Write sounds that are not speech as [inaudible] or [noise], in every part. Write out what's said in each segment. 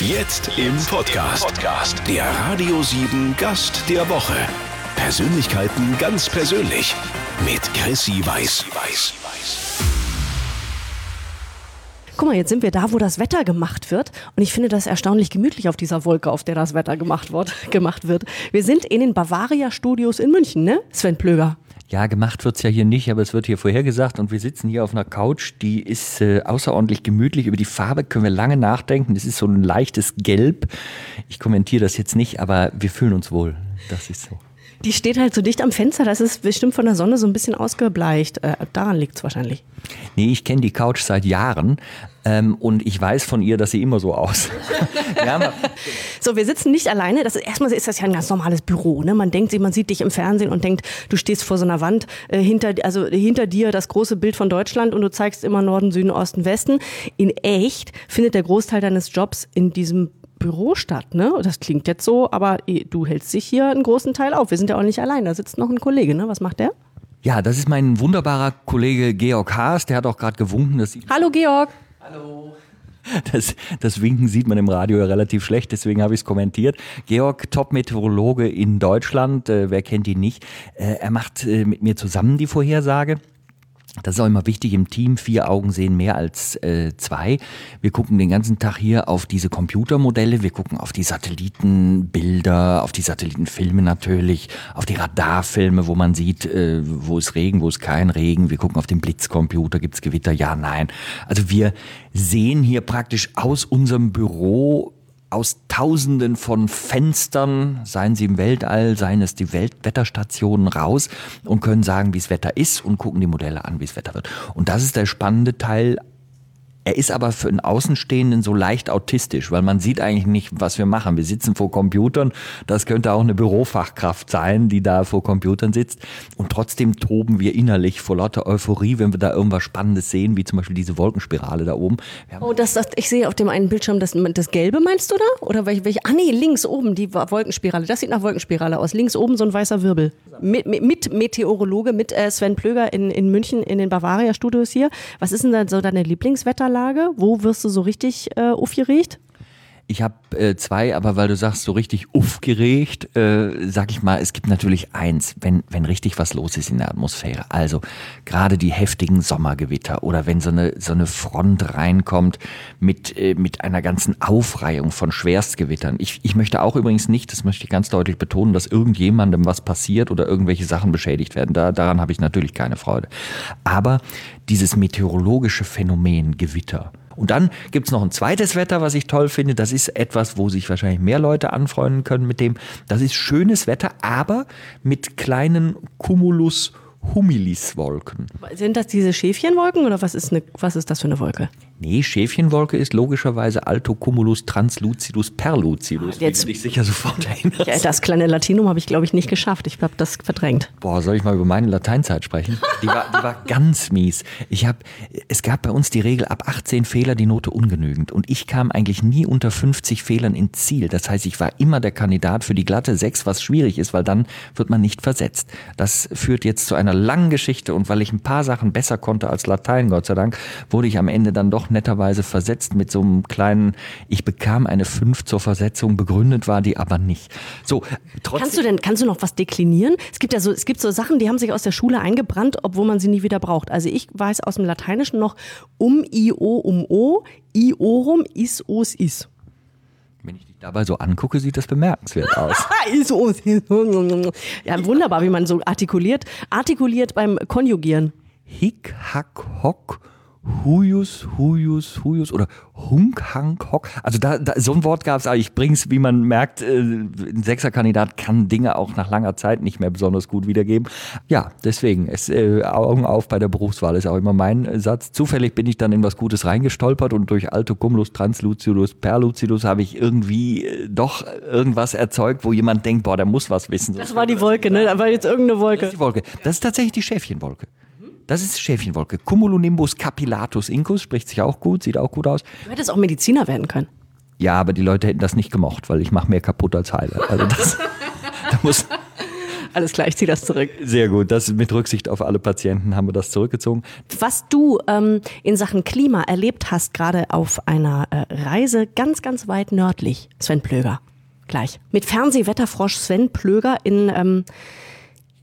Jetzt im Podcast. Der Radio 7 Gast der Woche. Persönlichkeiten ganz persönlich. Mit Chrissy Weiß. Guck mal, jetzt sind wir da, wo das Wetter gemacht wird. Und ich finde das erstaunlich gemütlich auf dieser Wolke, auf der das Wetter gemacht wird. [laughs] Gemacht wird. Wir sind in den Bavaria Studios in München, ne? Sven Plöger. Ja, gemacht wird's ja hier nicht, aber es wird hier vorhergesagt und wir sitzen hier auf einer Couch, die ist äh, außerordentlich gemütlich. Über die Farbe können wir lange nachdenken. Es ist so ein leichtes Gelb. Ich kommentiere das jetzt nicht, aber wir fühlen uns wohl. Das ist so. Die steht halt so dicht am Fenster, das ist bestimmt von der Sonne so ein bisschen ausgebleicht. Äh, daran liegt's wahrscheinlich. Nee, ich kenne die Couch seit Jahren ähm, und ich weiß von ihr, dass sie immer so aus. [laughs] ja, so, wir sitzen nicht alleine. Das ist, erstmal ist das ja ein ganz normales Büro. Ne? Man denkt, man sieht dich im Fernsehen und denkt, du stehst vor so einer Wand, äh, hinter, also hinter dir das große Bild von Deutschland und du zeigst immer Norden, Süden, Osten, Westen. In echt findet der Großteil deines Jobs in diesem Büro statt, ne? Das klingt jetzt so, aber du hältst dich hier einen großen Teil auf. Wir sind ja auch nicht allein, da sitzt noch ein Kollege, ne? Was macht der? Ja, das ist mein wunderbarer Kollege Georg Haas, der hat auch gerade gewunken. Dass Hallo Georg. Hallo. Das, das Winken sieht man im Radio ja relativ schlecht, deswegen habe ich es kommentiert. Georg, Top-Meteorologe in Deutschland, äh, wer kennt ihn nicht? Äh, er macht äh, mit mir zusammen die Vorhersage. Das ist auch immer wichtig im Team. Vier Augen sehen mehr als äh, zwei. Wir gucken den ganzen Tag hier auf diese Computermodelle. Wir gucken auf die Satellitenbilder, auf die Satellitenfilme natürlich, auf die Radarfilme, wo man sieht, äh, wo ist Regen, wo ist kein Regen. Wir gucken auf den Blitzcomputer, gibt's Gewitter, ja, nein. Also wir sehen hier praktisch aus unserem Büro aus Tausenden von Fenstern, seien sie im Weltall, seien es die Weltwetterstationen raus und können sagen, wie das Wetter ist und gucken die Modelle an, wie das Wetter wird. Und das ist der spannende Teil er ist aber für einen Außenstehenden so leicht autistisch, weil man sieht eigentlich nicht, was wir machen. Wir sitzen vor Computern. Das könnte auch eine Bürofachkraft sein, die da vor Computern sitzt. Und trotzdem toben wir innerlich vor lauter Euphorie, wenn wir da irgendwas Spannendes sehen, wie zum Beispiel diese Wolkenspirale da oben. Oh, das, das, ich sehe auf dem einen Bildschirm das, das Gelbe, meinst du da? Oder welche, welche? Ah, nee, links oben die Wolkenspirale. Das sieht nach Wolkenspirale aus. Links oben so ein weißer Wirbel. Mit, mit, Meteorologe, mit äh, Sven Plöger in, in München in den Bavaria Studios hier. Was ist denn da so deine Lieblingswetterlage? Niederlage? Wo wirst du so richtig äh, aufgeregt? Ich habe äh, zwei, aber weil du sagst, so richtig aufgeregt, äh, sag ich mal, es gibt natürlich eins, wenn, wenn richtig was los ist in der Atmosphäre. Also gerade die heftigen Sommergewitter oder wenn so eine, so eine Front reinkommt mit, äh, mit einer ganzen Aufreihung von Schwerstgewittern. Ich, ich möchte auch übrigens nicht, das möchte ich ganz deutlich betonen, dass irgendjemandem was passiert oder irgendwelche Sachen beschädigt werden. Da, daran habe ich natürlich keine Freude. Aber dieses meteorologische Phänomen Gewitter, und dann gibt's noch ein zweites Wetter, was ich toll finde. Das ist etwas, wo sich wahrscheinlich mehr Leute anfreunden können mit dem. Das ist schönes Wetter, aber mit kleinen Cumulus Humilis-Wolken. Sind das diese Schäfchenwolken oder was ist, eine, was ist das für eine Wolke? Nee, Schäfchenwolke ist logischerweise Altocumulus translucidus perlucidus. Jetzt dich sicher sofort [laughs] erinnerst. Ja, das kleine Latinum habe ich, glaube ich, nicht geschafft. Ich habe das verdrängt. Boah, soll ich mal über meine Lateinzeit sprechen? Die war, die war ganz mies. Ich hab, es gab bei uns die Regel, ab 18 Fehler die Note ungenügend. Und ich kam eigentlich nie unter 50 Fehlern ins Ziel. Das heißt, ich war immer der Kandidat für die glatte 6, was schwierig ist, weil dann wird man nicht versetzt. Das führt jetzt zu einer langen Geschichte. Und weil ich ein paar Sachen besser konnte als Latein, Gott sei Dank, wurde ich am Ende dann doch netterweise versetzt mit so einem kleinen, ich bekam eine 5 zur Versetzung, begründet war die aber nicht. So, trotzdem. Kannst du denn, kannst du noch was deklinieren? Es gibt ja so, es gibt so Sachen, die haben sich aus der Schule eingebrannt, obwohl man sie nie wieder braucht. Also ich weiß aus dem Lateinischen noch um, i, o, um, o, iorum, is, os, is. Wenn ich dich dabei so angucke, sieht das bemerkenswert aus. [laughs] ja, wunderbar, wie man so artikuliert. Artikuliert beim Konjugieren. Hick, hack, hock, Huyus, Huyus, Huyus oder Hunk, Hank, Hock. Also da, da so ein Wort gab es, aber ich bring's, wie man merkt, äh, ein Sechserkandidat kann Dinge auch nach langer Zeit nicht mehr besonders gut wiedergeben. Ja, deswegen, es, äh, Augen auf bei der Berufswahl ist auch immer mein äh, Satz. Zufällig bin ich dann in was Gutes reingestolpert und durch Alto Cumulus Translucidus Perlucidus habe ich irgendwie äh, doch irgendwas erzeugt, wo jemand denkt, boah, der muss was wissen. Das war die Wolke, ne? Da war jetzt irgendeine Wolke. Das ist die Wolke. Das ist tatsächlich die Schäfchenwolke. Das ist Schäfchenwolke. Cumulonimbus capillatus incus, spricht sich auch gut, sieht auch gut aus. Du hättest auch Mediziner werden können. Ja, aber die Leute hätten das nicht gemocht, weil ich mache mehr kaputt als heile. Also das, [laughs] da muss, Alles klar, ich ziehe das zurück. Sehr gut, das mit Rücksicht auf alle Patienten haben wir das zurückgezogen. Was du ähm, in Sachen Klima erlebt hast, gerade auf einer äh, Reise ganz, ganz weit nördlich, Sven Plöger, gleich. Mit Fernsehwetterfrosch Sven Plöger in... Ähm,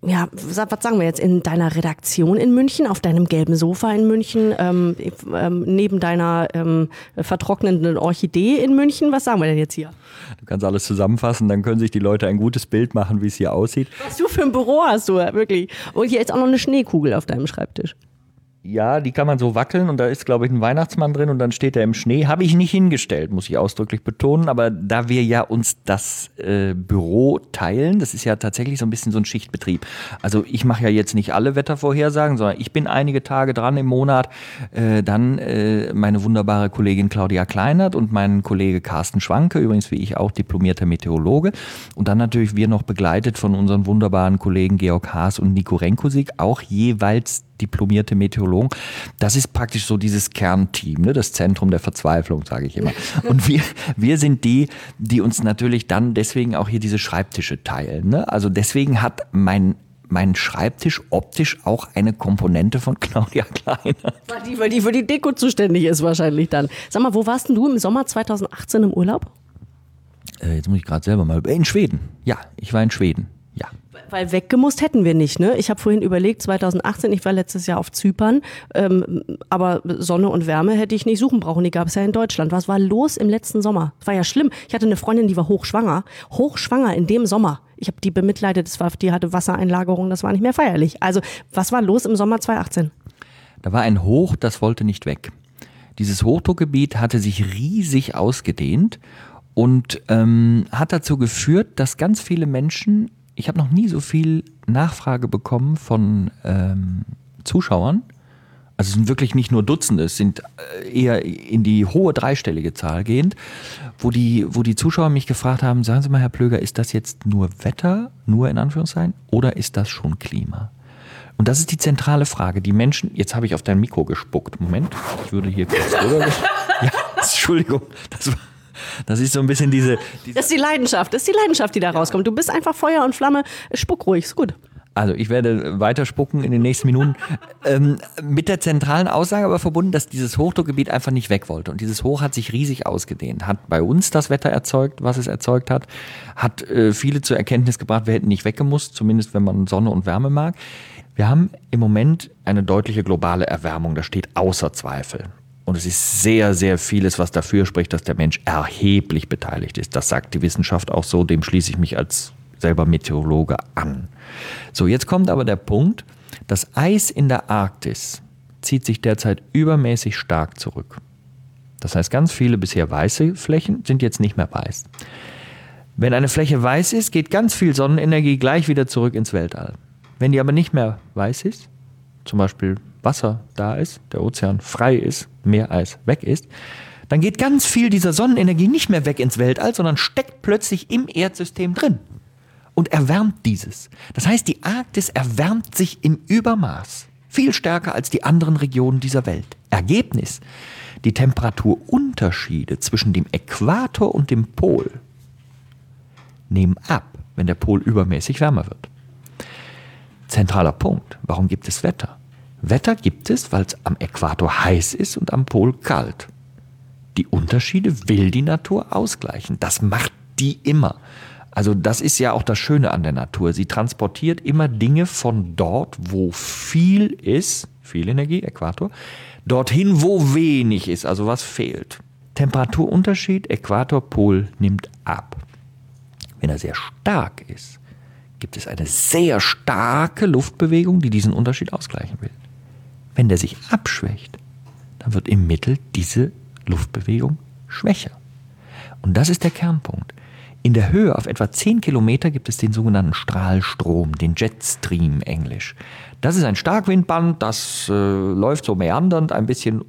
ja, was sagen wir jetzt, in deiner Redaktion in München, auf deinem gelben Sofa in München, ähm, ähm, neben deiner ähm, vertrocknenden Orchidee in München, was sagen wir denn jetzt hier? Du kannst alles zusammenfassen, dann können sich die Leute ein gutes Bild machen, wie es hier aussieht. Was du für ein Büro hast du, wirklich. Und hier ist auch noch eine Schneekugel auf deinem Schreibtisch. Ja, die kann man so wackeln und da ist, glaube ich, ein Weihnachtsmann drin und dann steht er im Schnee. Habe ich nicht hingestellt, muss ich ausdrücklich betonen. Aber da wir ja uns das äh, Büro teilen, das ist ja tatsächlich so ein bisschen so ein Schichtbetrieb. Also ich mache ja jetzt nicht alle Wettervorhersagen, sondern ich bin einige Tage dran im Monat. Äh, dann äh, meine wunderbare Kollegin Claudia Kleinert und mein Kollege Carsten Schwanke, übrigens wie ich auch diplomierter Meteorologe. Und dann natürlich wir noch begleitet von unseren wunderbaren Kollegen Georg Haas und Nico Renkosik, auch jeweils diplomierte Meteorologen. Das ist praktisch so dieses Kernteam, ne? das Zentrum der Verzweiflung, sage ich immer. [laughs] Und wir, wir sind die, die uns natürlich dann deswegen auch hier diese Schreibtische teilen. Ne? Also deswegen hat mein mein Schreibtisch optisch auch eine Komponente von Claudia Kleiner. Weil die, weil die für die Deko zuständig ist wahrscheinlich dann. Sag mal, wo warst denn du im Sommer 2018 im Urlaub? Äh, jetzt muss ich gerade selber mal. In Schweden. Ja, ich war in Schweden. Ja. Weil weggemusst hätten wir nicht, ne? Ich habe vorhin überlegt, 2018, ich war letztes Jahr auf Zypern, ähm, aber Sonne und Wärme hätte ich nicht suchen brauchen, die gab es ja in Deutschland. Was war los im letzten Sommer? Das war ja schlimm. Ich hatte eine Freundin, die war hochschwanger. Hochschwanger in dem Sommer. Ich habe die bemitleidet, das war, die hatte Wassereinlagerung, das war nicht mehr feierlich. Also, was war los im Sommer 2018? Da war ein Hoch, das wollte nicht weg. Dieses Hochdruckgebiet hatte sich riesig ausgedehnt und ähm, hat dazu geführt, dass ganz viele Menschen ich habe noch nie so viel Nachfrage bekommen von ähm, Zuschauern. Also es sind wirklich nicht nur Dutzende, es sind äh, eher in die hohe dreistellige Zahl gehend, wo die, wo die Zuschauer mich gefragt haben, sagen Sie mal, Herr Plöger, ist das jetzt nur Wetter, nur in Anführungszeichen, oder ist das schon Klima? Und das ist die zentrale Frage. Die Menschen, jetzt habe ich auf dein Mikro gespuckt. Moment, ich würde hier kurz [laughs] drüber. Ja, [laughs] Entschuldigung, das war das ist so ein bisschen diese, diese. Das ist die Leidenschaft. Das ist die Leidenschaft, die da rauskommt. Du bist einfach Feuer und Flamme. Spuck ruhig, ist gut. Also ich werde weiter spucken in den nächsten Minuten. [laughs] ähm, mit der zentralen Aussage aber verbunden, dass dieses Hochdruckgebiet einfach nicht weg wollte. Und dieses Hoch hat sich riesig ausgedehnt, hat bei uns das Wetter erzeugt, was es erzeugt hat, hat äh, viele zur Erkenntnis gebracht, wir hätten nicht weggemusst, zumindest wenn man Sonne und Wärme mag. Wir haben im Moment eine deutliche globale Erwärmung, das steht außer Zweifel. Und es ist sehr, sehr vieles, was dafür spricht, dass der Mensch erheblich beteiligt ist. Das sagt die Wissenschaft auch so, dem schließe ich mich als selber Meteorologe an. So, jetzt kommt aber der Punkt, das Eis in der Arktis zieht sich derzeit übermäßig stark zurück. Das heißt, ganz viele bisher weiße Flächen sind jetzt nicht mehr weiß. Wenn eine Fläche weiß ist, geht ganz viel Sonnenenergie gleich wieder zurück ins Weltall. Wenn die aber nicht mehr weiß ist, zum Beispiel Wasser da ist, der Ozean frei ist, Meereis weg ist, dann geht ganz viel dieser Sonnenenergie nicht mehr weg ins Weltall, sondern steckt plötzlich im Erdsystem drin und erwärmt dieses. Das heißt, die Arktis erwärmt sich im Übermaß, viel stärker als die anderen Regionen dieser Welt. Ergebnis, die Temperaturunterschiede zwischen dem Äquator und dem Pol nehmen ab, wenn der Pol übermäßig wärmer wird. Zentraler Punkt, warum gibt es Wetter? Wetter gibt es, weil es am Äquator heiß ist und am Pol kalt. Die Unterschiede will die Natur ausgleichen. Das macht die immer. Also das ist ja auch das Schöne an der Natur. Sie transportiert immer Dinge von dort, wo viel ist, viel Energie, Äquator, dorthin, wo wenig ist, also was fehlt. Temperaturunterschied, Äquator, Pol nimmt ab. Wenn er sehr stark ist, gibt es eine sehr starke Luftbewegung, die diesen Unterschied ausgleichen will. Wenn der sich abschwächt, dann wird im Mittel diese Luftbewegung schwächer. Und das ist der Kernpunkt. In der Höhe auf etwa 10 Kilometer gibt es den sogenannten Strahlstrom, den Jetstream englisch. Das ist ein Starkwindband, das äh, läuft so meandernd ein bisschen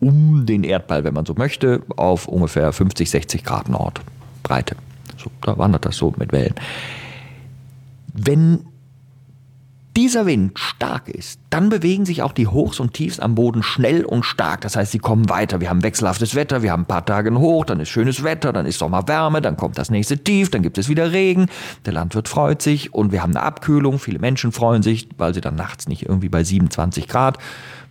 um den Erdball, wenn man so möchte, auf ungefähr 50, 60 Grad Nordbreite. So, da wandert das so mit Wellen. Wenn dieser Wind stark ist, dann bewegen sich auch die Hochs und Tiefs am Boden schnell und stark. Das heißt, sie kommen weiter. Wir haben wechselhaftes Wetter, wir haben ein paar Tage Hoch, dann ist schönes Wetter, dann ist Sommerwärme, dann kommt das nächste Tief, dann gibt es wieder Regen. Der Landwirt freut sich und wir haben eine Abkühlung. Viele Menschen freuen sich, weil sie dann nachts nicht irgendwie bei 27 Grad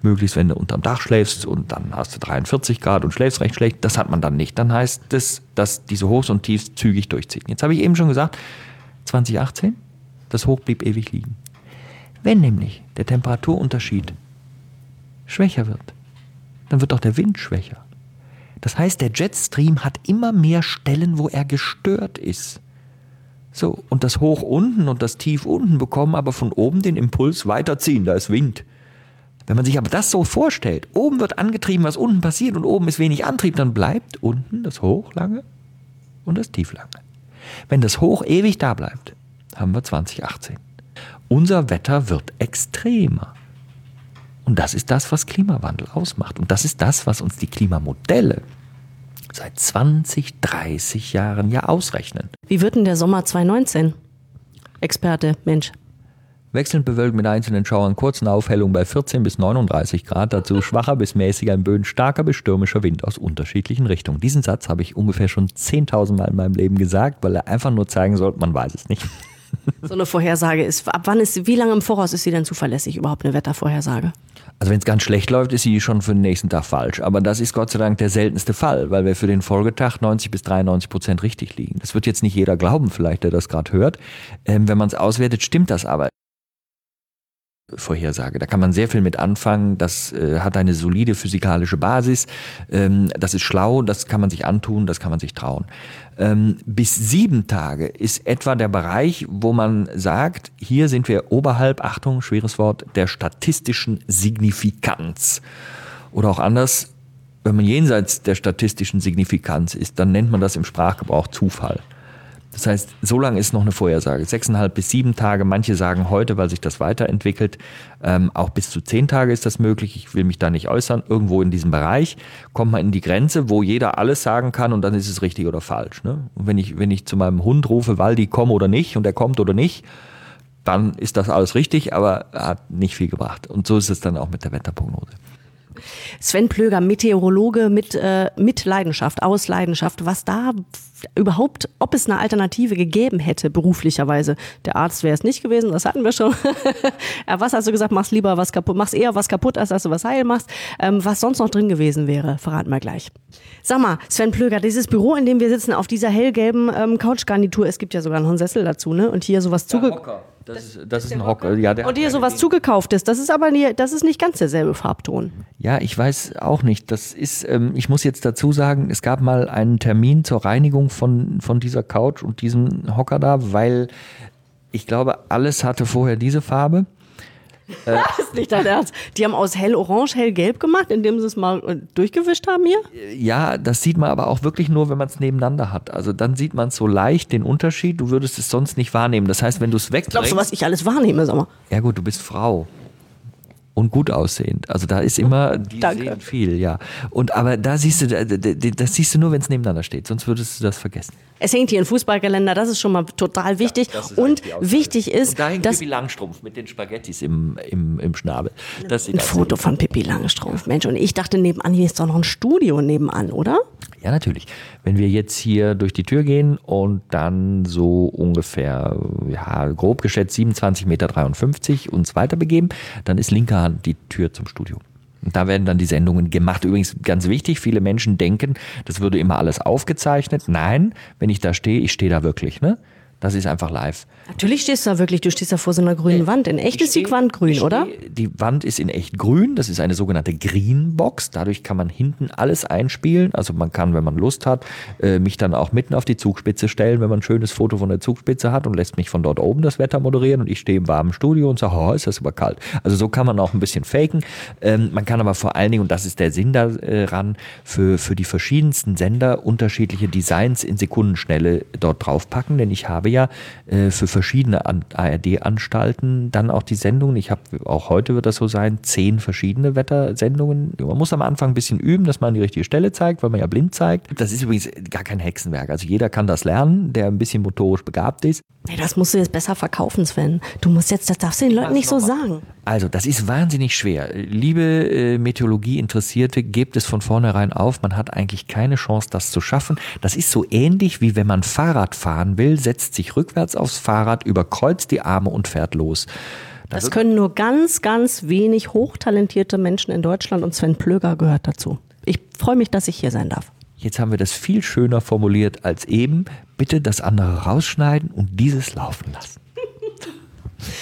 möglichst wenn du unterm Dach schläfst und dann hast du 43 Grad und schläfst recht schlecht. Das hat man dann nicht. Dann heißt das, dass diese Hochs und Tiefs zügig durchziehen. Jetzt habe ich eben schon gesagt, 2018, das Hoch blieb ewig liegen. Wenn nämlich der Temperaturunterschied schwächer wird, dann wird auch der Wind schwächer. Das heißt, der Jetstream hat immer mehr Stellen, wo er gestört ist. So, und das Hoch unten und das Tief unten bekommen aber von oben den Impuls weiterziehen, da ist Wind. Wenn man sich aber das so vorstellt, oben wird angetrieben, was unten passiert und oben ist wenig Antrieb, dann bleibt unten das Hoch lange und das Tief lange. Wenn das Hoch ewig da bleibt, haben wir 2018. Unser Wetter wird extremer. Und das ist das, was Klimawandel ausmacht. Und das ist das, was uns die Klimamodelle seit 20, 30 Jahren ja ausrechnen. Wie wird denn der Sommer 2019? Experte, Mensch. Wechselnd bewölkt mit einzelnen Schauern, kurzen Aufhellungen bei 14 bis 39 Grad, dazu schwacher bis mäßiger in Böen, starker bis stürmischer Wind aus unterschiedlichen Richtungen. Diesen Satz habe ich ungefähr schon 10.000 Mal in meinem Leben gesagt, weil er einfach nur zeigen sollte, man weiß es nicht. So eine Vorhersage ist, ab wann ist, wie lange im Voraus ist sie denn zuverlässig, überhaupt eine Wettervorhersage? Also wenn es ganz schlecht läuft, ist sie schon für den nächsten Tag falsch. Aber das ist Gott sei Dank der seltenste Fall, weil wir für den Folgetag 90 bis 93 Prozent richtig liegen. Das wird jetzt nicht jeder glauben, vielleicht, der das gerade hört. Ähm, wenn man es auswertet, stimmt das aber. Vorhersage. Da kann man sehr viel mit anfangen. Das äh, hat eine solide physikalische Basis. Ähm, das ist schlau, das kann man sich antun, das kann man sich trauen. Ähm, bis sieben Tage ist etwa der Bereich, wo man sagt, hier sind wir oberhalb, Achtung, schweres Wort, der statistischen Signifikanz. Oder auch anders, wenn man jenseits der statistischen Signifikanz ist, dann nennt man das im Sprachgebrauch Zufall. Das heißt, so lange ist noch eine Vorhersage. Sechseinhalb bis sieben Tage. Manche sagen heute, weil sich das weiterentwickelt, ähm, auch bis zu zehn Tage ist das möglich. Ich will mich da nicht äußern. Irgendwo in diesem Bereich kommt man in die Grenze, wo jeder alles sagen kann und dann ist es richtig oder falsch. Ne? Und wenn ich, wenn ich zu meinem Hund rufe, Waldi, komm oder nicht und er kommt oder nicht, dann ist das alles richtig, aber hat nicht viel gebracht. Und so ist es dann auch mit der Wetterprognose. Sven Plöger, Meteorologe mit, äh, mit Leidenschaft, aus Leidenschaft, was da überhaupt, ob es eine Alternative gegeben hätte, beruflicherweise. Der Arzt wäre es nicht gewesen, das hatten wir schon. [laughs] was hast du gesagt, machst lieber was kaputt, machst eher was kaputt, als dass du was heil machst. Ähm, was sonst noch drin gewesen wäre, verraten wir gleich. Sag mal, Sven Plöger, dieses Büro, in dem wir sitzen, auf dieser hellgelben ähm, Couchgarnitur, es gibt ja sogar noch einen Sessel dazu, ne? Und hier sowas zuge... Das, ist, das ist ein Hocker. Ja, und hier sowas zugekauft ist, das ist aber nie, das ist nicht ganz derselbe Farbton. Ja, ich weiß auch nicht. Das ist, ähm, ich muss jetzt dazu sagen, es gab mal einen Termin zur Reinigung von, von dieser Couch und diesem Hocker da, weil ich glaube, alles hatte vorher diese Farbe. Äh, [laughs] das ist nicht dein Ernst. Die haben aus hell-orange, hell-gelb gemacht, indem sie es mal äh, durchgewischt haben hier? Ja, das sieht man aber auch wirklich nur, wenn man es nebeneinander hat. Also dann sieht man so leicht den Unterschied. Du würdest es sonst nicht wahrnehmen. Das heißt, wenn du es wegbringst... Glaubst du, was ich alles wahrnehme, sag mal? Ja gut, du bist Frau und gut aussehend. Also da ist immer, [laughs] die Danke. sehen viel, ja. Und aber da siehst du, das siehst du nur, wenn es nebeneinander steht, sonst würdest du das vergessen. Es hängt hier ein Fußballgeländer, das ist schon mal total wichtig. Ja, und wichtig ist, und da hängt dass Pippi Langstrumpf mit den Spaghettis im, im, im Schnabel. Das ein Foto von Pippi Langstrumpf, Mensch. Und ich dachte nebenan, hier ist doch noch ein Studio nebenan, oder? Ja, natürlich. Wenn wir jetzt hier durch die Tür gehen und dann so ungefähr, ja, grob geschätzt 27,53 Meter uns weiter begeben, dann ist linker Hand die Tür zum Studio. Und da werden dann die Sendungen gemacht. Übrigens ganz wichtig, viele Menschen denken, das würde immer alles aufgezeichnet. Nein, wenn ich da stehe, ich stehe da wirklich. Ne? Das ist einfach live. Natürlich stehst du da wirklich, du stehst da vor so einer grünen Wand. In echt ist die Wand grün, oder? Die Wand ist in echt grün. Das ist eine sogenannte Greenbox. Dadurch kann man hinten alles einspielen. Also man kann, wenn man Lust hat, äh, mich dann auch mitten auf die Zugspitze stellen, wenn man ein schönes Foto von der Zugspitze hat und lässt mich von dort oben das Wetter moderieren und ich stehe im warmen Studio und sage, oh, ist das aber kalt. Also so kann man auch ein bisschen faken. Ähm, man kann aber vor allen Dingen, und das ist der Sinn daran, für, für die verschiedensten Sender unterschiedliche Designs in Sekundenschnelle dort draufpacken, denn ich habe ja ja äh, für verschiedene ARD-Anstalten dann auch die Sendungen. Ich habe, auch heute wird das so sein, zehn verschiedene Wettersendungen. Man muss am Anfang ein bisschen üben, dass man die richtige Stelle zeigt, weil man ja blind zeigt. Das ist übrigens gar kein Hexenwerk. Also jeder kann das lernen, der ein bisschen motorisch begabt ist. Nee, das musst du jetzt besser verkaufen, Sven. Du musst jetzt, das darfst du den Leuten nicht so sagen. Also, das ist wahnsinnig schwer. Liebe äh, Meteorologie-Interessierte, gebt es von vornherein auf. Man hat eigentlich keine Chance, das zu schaffen. Das ist so ähnlich wie wenn man Fahrrad fahren will, setzt sich rückwärts aufs Fahrrad, überkreuzt die Arme und fährt los. Da das können nur ganz, ganz wenig hochtalentierte Menschen in Deutschland und Sven Plöger gehört dazu. Ich freue mich, dass ich hier sein darf. Jetzt haben wir das viel schöner formuliert als eben. Bitte das andere rausschneiden und dieses laufen lassen. [laughs]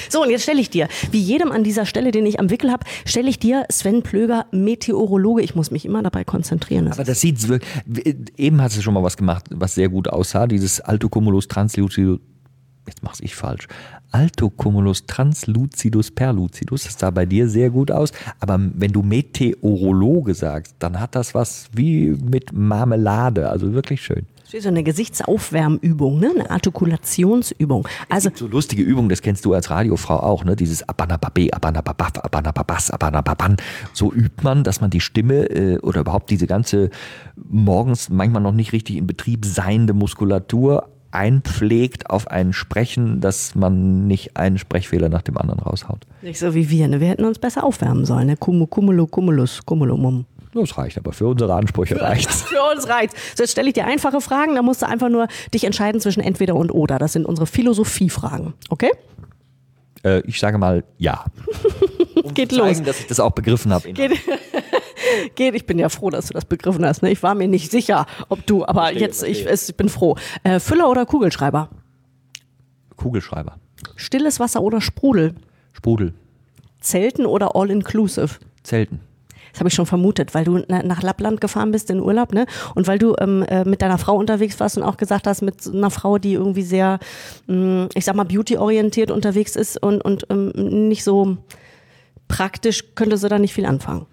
So, und jetzt stelle ich dir, wie jedem an dieser Stelle, den ich am Wickel habe, stelle ich dir Sven Plöger, Meteorologe. Ich muss mich immer dabei konzentrieren. Aber das sieht wirklich, eben hast du schon mal was gemacht, was sehr gut aussah, dieses Altocumulus translucidus, jetzt mach's ich falsch, Altocumulus translucidus perlucidus, das sah bei dir sehr gut aus. Aber wenn du Meteorologe sagst, dann hat das was wie mit Marmelade, also wirklich schön so eine Gesichtsaufwärmübung, ne? eine Artikulationsübung. Also so lustige Übungen, das kennst du als Radiofrau auch, ne? Dieses Abanababe, Abanababaf, Abanababas, Abanababan. So übt man, dass man die Stimme äh, oder überhaupt diese ganze morgens manchmal noch nicht richtig in Betrieb seiende Muskulatur einpflegt auf ein Sprechen, dass man nicht einen Sprechfehler nach dem anderen raushaut. Nicht so wie wir, ne? Wir hätten uns besser aufwärmen sollen, ne? Cumulo, cumulus, cumulumum. Das reicht, aber für unsere Ansprüche reicht es. [laughs] Für uns reicht So, jetzt stelle ich dir einfache Fragen, da musst du einfach nur dich entscheiden zwischen entweder und oder. Das sind unsere Philosophiefragen, okay? Äh, ich sage mal ja. [laughs] Um Geht zu zeigen, los. dass ich das auch begriffen habe. Geht, [laughs] geht, ich bin ja froh, dass du das begriffen hast. Ne? Ich war mir nicht sicher, ob du, aber verstehe, jetzt, ich, ich, bin froh. Äh, Füller oder Kugelschreiber? Kugelschreiber. Stilles Wasser oder Sprudel? Sprudel. Zelten oder All-Inclusive? Zelten. Das habe ich schon vermutet, weil du nach Lappland gefahren bist in Urlaub, ne? Und weil du ähm, äh, mit deiner Frau unterwegs warst und auch gesagt hast, mit einer Frau, die irgendwie sehr, mh, mm, ich sag mal, beauty-orientiert unterwegs ist und, und ähm, nicht so praktisch, könnte sie da nicht viel anfangen.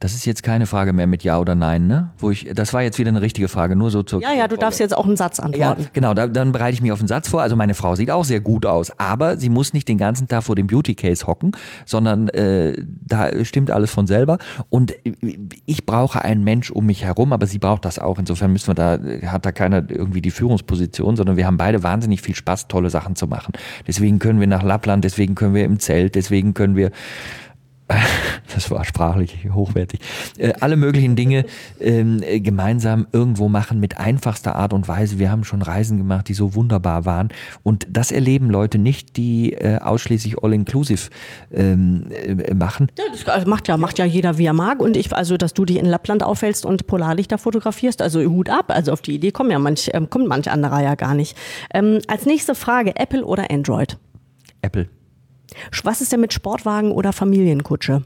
Das ist jetzt keine Frage mehr mit Ja oder Nein, ne? Wo ich, das war jetzt wieder eine richtige Frage, nur so zur. Ja, ja, du darfst jetzt auch einen Satz antworten. Ja, genau, da, dann bereite ich mich auf einen Satz vor. Also meine Frau sieht auch sehr gut aus, aber sie muss nicht den ganzen Tag vor dem Beauty Case hocken, sondern äh, da stimmt alles von selber. Und ich brauche einen Mensch um mich herum, aber sie braucht das auch. Insofern müssen wir da, hat da keiner irgendwie die Führungsposition, sondern wir haben beide wahnsinnig viel Spaß, tolle Sachen zu machen. Deswegen können wir nach Lappland, deswegen können wir im Zelt, deswegen können wir [laughs] das war sprachlich hochwertig, äh, alle möglichen Dinge ähm, äh, gemeinsam irgendwo machen mit einfachster Art und Weise. Wir haben schon Reisen gemacht, die so wunderbar waren. Und das erleben Leute nicht, die äh, ausschließlich All-Inclusive ähm, äh, machen. Ja, das also macht ja, macht ja jeder, wie er mag. Und ich, also, dass du dich in Lappland aufhältst und Polarlichter fotografierst, also Hut ab. Also auf die Idee kommen ja manch, ähm, kommt manch anderer ja gar nicht. Ähm, als nächste Frage, Apple oder Android? Apple. Was ist denn mit Sportwagen oder Familienkutsche?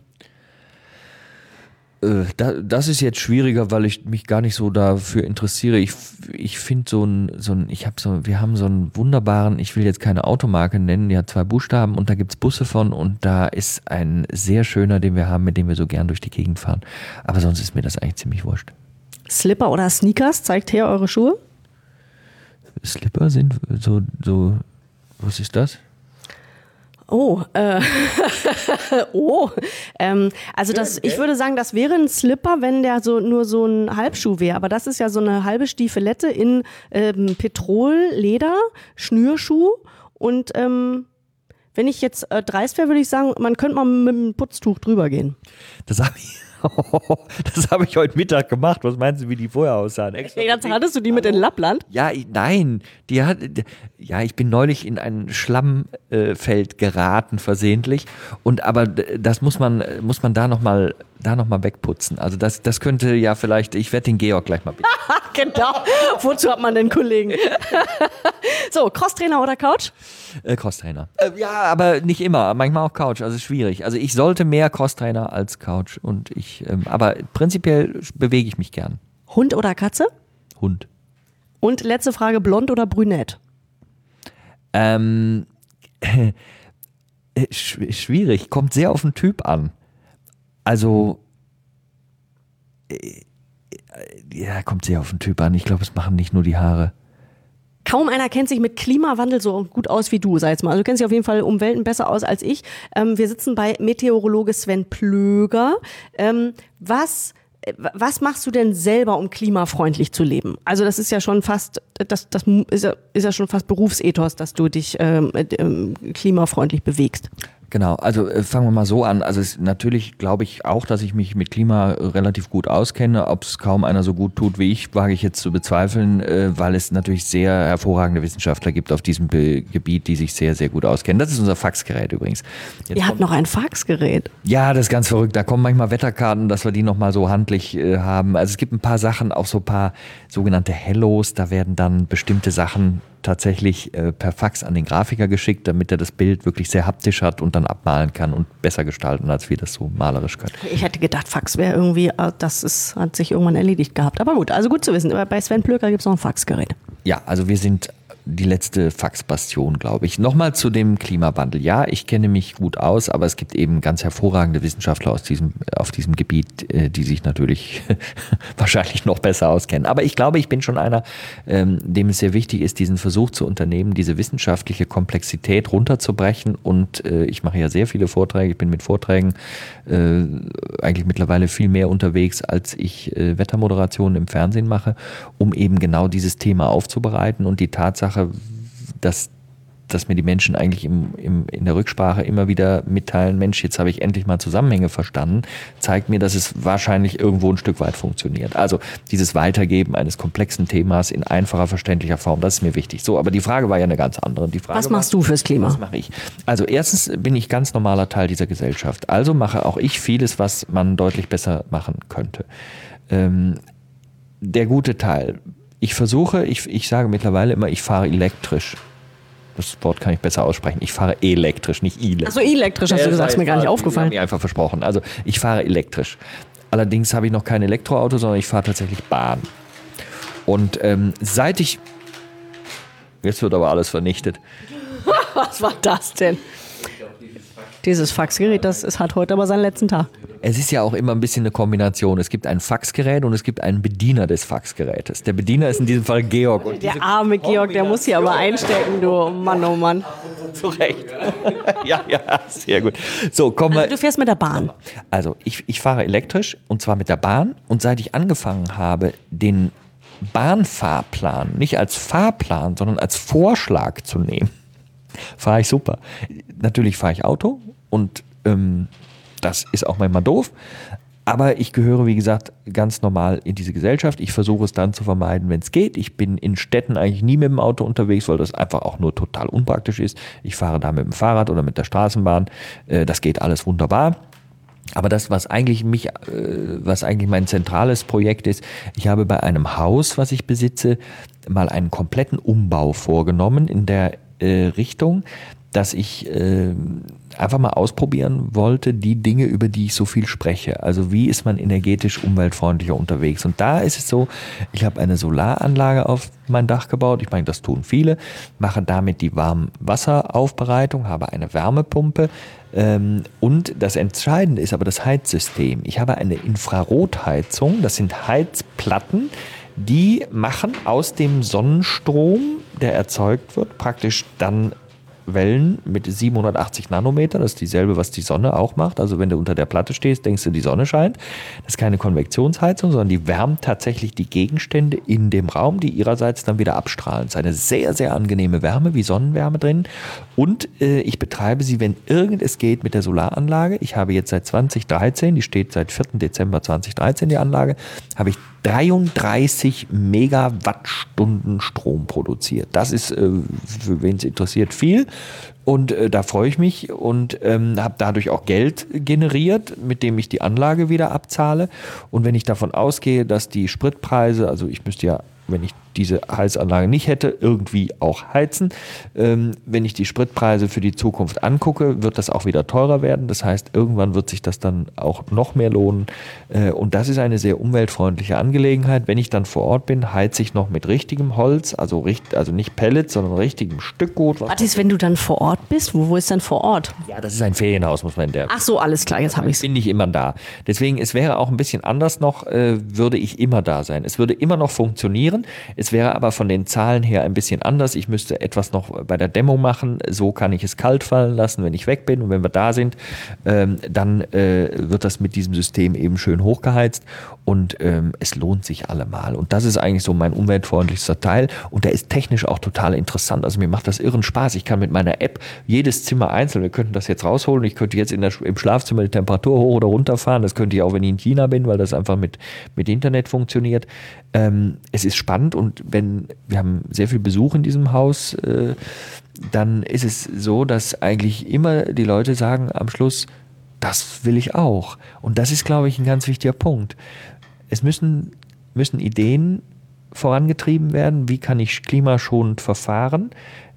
Äh, das ist jetzt schwieriger, weil ich mich gar nicht so dafür interessiere. Ich, ich finde so ein, so ein, ich habe so, wir haben so einen wunderbaren, ich will jetzt keine Automarke nennen, die hat zwei Buchstaben und da gibt es Busse von und da ist ein sehr schöner, den wir haben, mit dem wir so gern durch die Gegend fahren. Aber sonst ist mir das eigentlich ziemlich wurscht. Slipper oder Sneakers, zeigt her eure Schuhe? Slipper sind so, so, was ist das? Oh, äh, [laughs] oh. Ähm, also das, ich würde sagen, das wäre ein Slipper, wenn der so nur so ein Halbschuh wäre. Aber das ist ja so eine halbe Stiefelette in ähm, Petrol, Leder, Schnürschuh. Und ähm, wenn ich jetzt äh, dreist wäre, würde ich sagen, man könnte mal mit einem Putztuch drüber gehen. Das habe ich [laughs] das habe ich heute Mittag gemacht. Was meinst du, wie die vorher aussahen? Extra hey, dann hattest du die mit in Lappland? Ja, ich, nein. Die hat, ja, ich bin neulich in ein Schlammfeld geraten, versehentlich. Und aber das muss man, muss man da nochmal da noch mal wegputzen. Also das, das könnte ja vielleicht, ich werde den Georg gleich mal bitten. [laughs] genau. Wozu hat man den Kollegen? [laughs] so, Crosstrainer oder Couch? Äh, Crosstrainer. Äh, ja, aber nicht immer. Manchmal auch Couch. Also schwierig. Also ich sollte mehr Crosstrainer als Couch. Und ich, ähm, aber prinzipiell bewege ich mich gern. Hund oder Katze? Hund. Und letzte Frage, blond oder brünett? Ähm, [laughs] äh, schwierig. Kommt sehr auf den Typ an. Also, äh, ja, kommt sehr auf den Typ an. Ich glaube, es machen nicht nur die Haare. Kaum einer kennt sich mit Klimawandel so gut aus wie du, sag jetzt mal. Also du kennst dich auf jeden Fall um Welten besser aus als ich. Ähm, wir sitzen bei Meteorologe Sven Plöger. Ähm, was was machst du denn selber, um klimafreundlich zu leben? Also das ist ja schon fast, das, das ist, ja, ist ja schon fast Berufsethos, dass du dich ähm, ähm, klimafreundlich bewegst. Genau, also äh, fangen wir mal so an. Also es, natürlich glaube ich auch, dass ich mich mit Klima relativ gut auskenne. Ob es kaum einer so gut tut wie ich, wage ich jetzt zu bezweifeln, äh, weil es natürlich sehr hervorragende Wissenschaftler gibt auf diesem Be Gebiet, die sich sehr, sehr gut auskennen. Das ist unser Faxgerät übrigens. Jetzt Ihr habt noch ein Faxgerät? Ja, das ist ganz verrückt. Da kommen manchmal Wetterkarten, dass wir die nochmal so handlich äh, haben. Also es gibt ein paar Sachen, auch so ein paar sogenannte Hellos. Da werden dann bestimmte Sachen tatsächlich äh, per Fax an den Grafiker geschickt, damit er das Bild wirklich sehr haptisch hat und dann abmalen kann und besser gestalten, als wir das so malerisch können. Ich hätte gedacht, Fax wäre irgendwie, äh, das ist, hat sich irgendwann erledigt gehabt. Aber gut, also gut zu wissen. Bei Sven Plöcker gibt es noch ein Faxgerät. Ja, also wir sind die letzte Faxbastion, glaube ich. Nochmal zu dem Klimawandel. Ja, ich kenne mich gut aus, aber es gibt eben ganz hervorragende Wissenschaftler aus diesem, auf diesem Gebiet, äh, die sich natürlich [laughs] wahrscheinlich noch besser auskennen. Aber ich glaube, ich bin schon einer, ähm, dem es sehr wichtig ist, diesen Versuch zu unternehmen, diese wissenschaftliche Komplexität runterzubrechen. Und äh, ich mache ja sehr viele Vorträge. Ich bin mit Vorträgen äh, eigentlich mittlerweile viel mehr unterwegs, als ich Wettermoderationen im Fernsehen mache, um eben genau dieses Thema aufzubereiten und die Tatsache, Sache, dass, dass mir die Menschen eigentlich im, im, in der Rücksprache immer wieder mitteilen, Mensch, jetzt habe ich endlich mal Zusammenhänge verstanden, zeigt mir, dass es wahrscheinlich irgendwo ein Stück weit funktioniert. Also dieses Weitergeben eines komplexen Themas in einfacher, verständlicher Form, das ist mir wichtig. So, aber die Frage war ja eine ganz andere. Die Frage was machst war, du fürs Klima? Was mache ich? Also erstens bin ich ganz normaler Teil dieser Gesellschaft. Also mache auch ich vieles, was man deutlich besser machen könnte. Ähm, der gute Teil ich versuche, ich, ich sage mittlerweile immer, ich fahre elektrisch. Das Wort kann ich besser aussprechen. Ich fahre elektrisch, nicht elektrisch. Also elektrisch hast du gesagt, ist mir gar nicht aufgefallen. Ich mir einfach versprochen. Also ich fahre elektrisch. Allerdings habe ich noch kein Elektroauto, sondern ich fahre tatsächlich Bahn. Und ähm, seit ich... Jetzt wird aber alles vernichtet. [laughs] Was war das denn? Dieses Faxgerät, das es hat heute aber seinen letzten Tag. Es ist ja auch immer ein bisschen eine Kombination. Es gibt ein Faxgerät und es gibt einen Bediener des Faxgerätes. Der Bediener ist in diesem Fall Georg. Und der arme Georg, der muss hier aber einstecken, du Mann, oh Mann. Zu Recht. [laughs] ja, ja, sehr gut. So, komm also, du fährst mit der Bahn. Also, ich, ich fahre elektrisch und zwar mit der Bahn. Und seit ich angefangen habe, den Bahnfahrplan nicht als Fahrplan, sondern als Vorschlag zu nehmen, [laughs] fahre ich super. Natürlich fahre ich Auto und ähm, das ist auch manchmal doof. Aber ich gehöre, wie gesagt, ganz normal in diese Gesellschaft. Ich versuche es dann zu vermeiden, wenn es geht. Ich bin in Städten eigentlich nie mit dem Auto unterwegs, weil das einfach auch nur total unpraktisch ist. Ich fahre da mit dem Fahrrad oder mit der Straßenbahn. Äh, das geht alles wunderbar. Aber das, was eigentlich mich, äh, was eigentlich mein zentrales Projekt ist, ich habe bei einem Haus, was ich besitze, mal einen kompletten Umbau vorgenommen in der äh, Richtung, dass ich äh, einfach mal ausprobieren wollte, die Dinge, über die ich so viel spreche. Also wie ist man energetisch umweltfreundlicher unterwegs? Und da ist es so, ich habe eine Solaranlage auf mein Dach gebaut. Ich meine, das tun viele. Mache damit die Warmwasseraufbereitung, habe eine Wärmepumpe. Ähm, und das Entscheidende ist aber das Heizsystem. Ich habe eine Infrarotheizung. Das sind Heizplatten, die machen aus dem Sonnenstrom, der erzeugt wird, praktisch dann Wellen mit 780 Nanometer. Das ist dieselbe, was die Sonne auch macht. Also wenn du unter der Platte stehst, denkst du, die Sonne scheint. Das ist keine Konvektionsheizung, sondern die wärmt tatsächlich die Gegenstände in dem Raum, die ihrerseits dann wieder abstrahlen. Es ist eine sehr, sehr angenehme Wärme, wie Sonnenwärme drin. Und äh, ich betreibe sie, wenn irgend es geht, mit der Solaranlage. Ich habe jetzt seit 2013, die steht seit 4. Dezember 2013, die Anlage, habe ich 33 Megawattstunden Strom produziert. Das ist, äh, für wen es interessiert, viel. Und äh, da freue ich mich und ähm, habe dadurch auch Geld generiert, mit dem ich die Anlage wieder abzahle. Und wenn ich davon ausgehe, dass die Spritpreise, also ich müsste ja wenn ich diese Heizanlage nicht hätte, irgendwie auch heizen. Ähm, wenn ich die Spritpreise für die Zukunft angucke, wird das auch wieder teurer werden. Das heißt, irgendwann wird sich das dann auch noch mehr lohnen. Äh, und das ist eine sehr umweltfreundliche Angelegenheit. Wenn ich dann vor Ort bin, heize ich noch mit richtigem Holz, also, richt, also nicht Pellets, sondern richtigem Stückgut. Was ist, wenn du dann vor Ort bist? Wo, wo ist dann vor Ort? Ja, das ist ein Ferienhaus, muss man in der. Ach so, alles klar, jetzt habe ich es. Bin ich immer da. Deswegen, es wäre auch ein bisschen anders noch, äh, würde ich immer da sein. Es würde immer noch funktionieren. Es Es wäre aber von den Zahlen her ein bisschen anders. Ich müsste etwas noch bei der Dämmung machen. So kann ich es kalt fallen lassen, wenn ich weg bin. Und wenn wir da sind, ähm, dann äh, wird das mit diesem System eben schön hochgeheizt. Und ähm, es lohnt sich allemal. Und das ist eigentlich so mein umweltfreundlichster Teil. Und der ist technisch auch total interessant. Also mir macht das irren Spaß. Ich kann mit meiner App jedes Zimmer einzeln, wir könnten das jetzt rausholen. Ich könnte jetzt in der, im Schlafzimmer die Temperatur hoch oder runter fahren. Das könnte ich auch, wenn ich in China bin, weil das einfach mit, mit Internet funktioniert. Ähm, es ist spannend und wenn wir haben sehr viel Besuch in diesem Haus, äh, dann ist es so, dass eigentlich immer die Leute sagen am Schluss, das will ich auch. Und das ist, glaube ich, ein ganz wichtiger Punkt. Es müssen, müssen Ideen vorangetrieben werden, wie kann ich klimaschonend verfahren.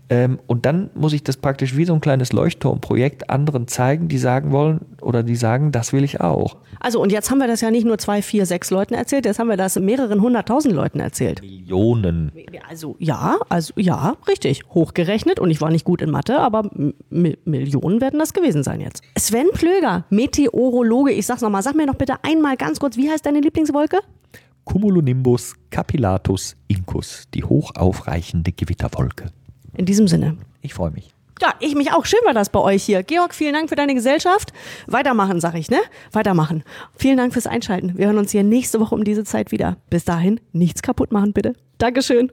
Ähm, und dann muss ich das praktisch wie so ein kleines Leuchtturmprojekt anderen zeigen, die sagen wollen oder die sagen, das will ich auch. Also und jetzt haben wir das ja nicht nur zwei, vier, sechs Leuten erzählt, jetzt haben wir das mehreren hunderttausend Leuten erzählt. Millionen. Also ja, also ja, richtig, hochgerechnet und ich war nicht gut in Mathe, aber M Millionen werden das gewesen sein jetzt. Sven Plöger, Meteorologe, ich sag's nochmal, sag mir noch bitte einmal ganz kurz, wie heißt deine Lieblingswolke? Cumulonimbus capillatus incus, die hochaufreichende Gewitterwolke. In diesem Sinne. Ich freue mich. Ja, ich mich auch. Schön war das bei euch hier. Georg, vielen Dank für deine Gesellschaft. Weitermachen, sag ich, ne? Weitermachen. Vielen Dank fürs Einschalten. Wir hören uns hier nächste Woche um diese Zeit wieder. Bis dahin, nichts kaputt machen, bitte. Dankeschön.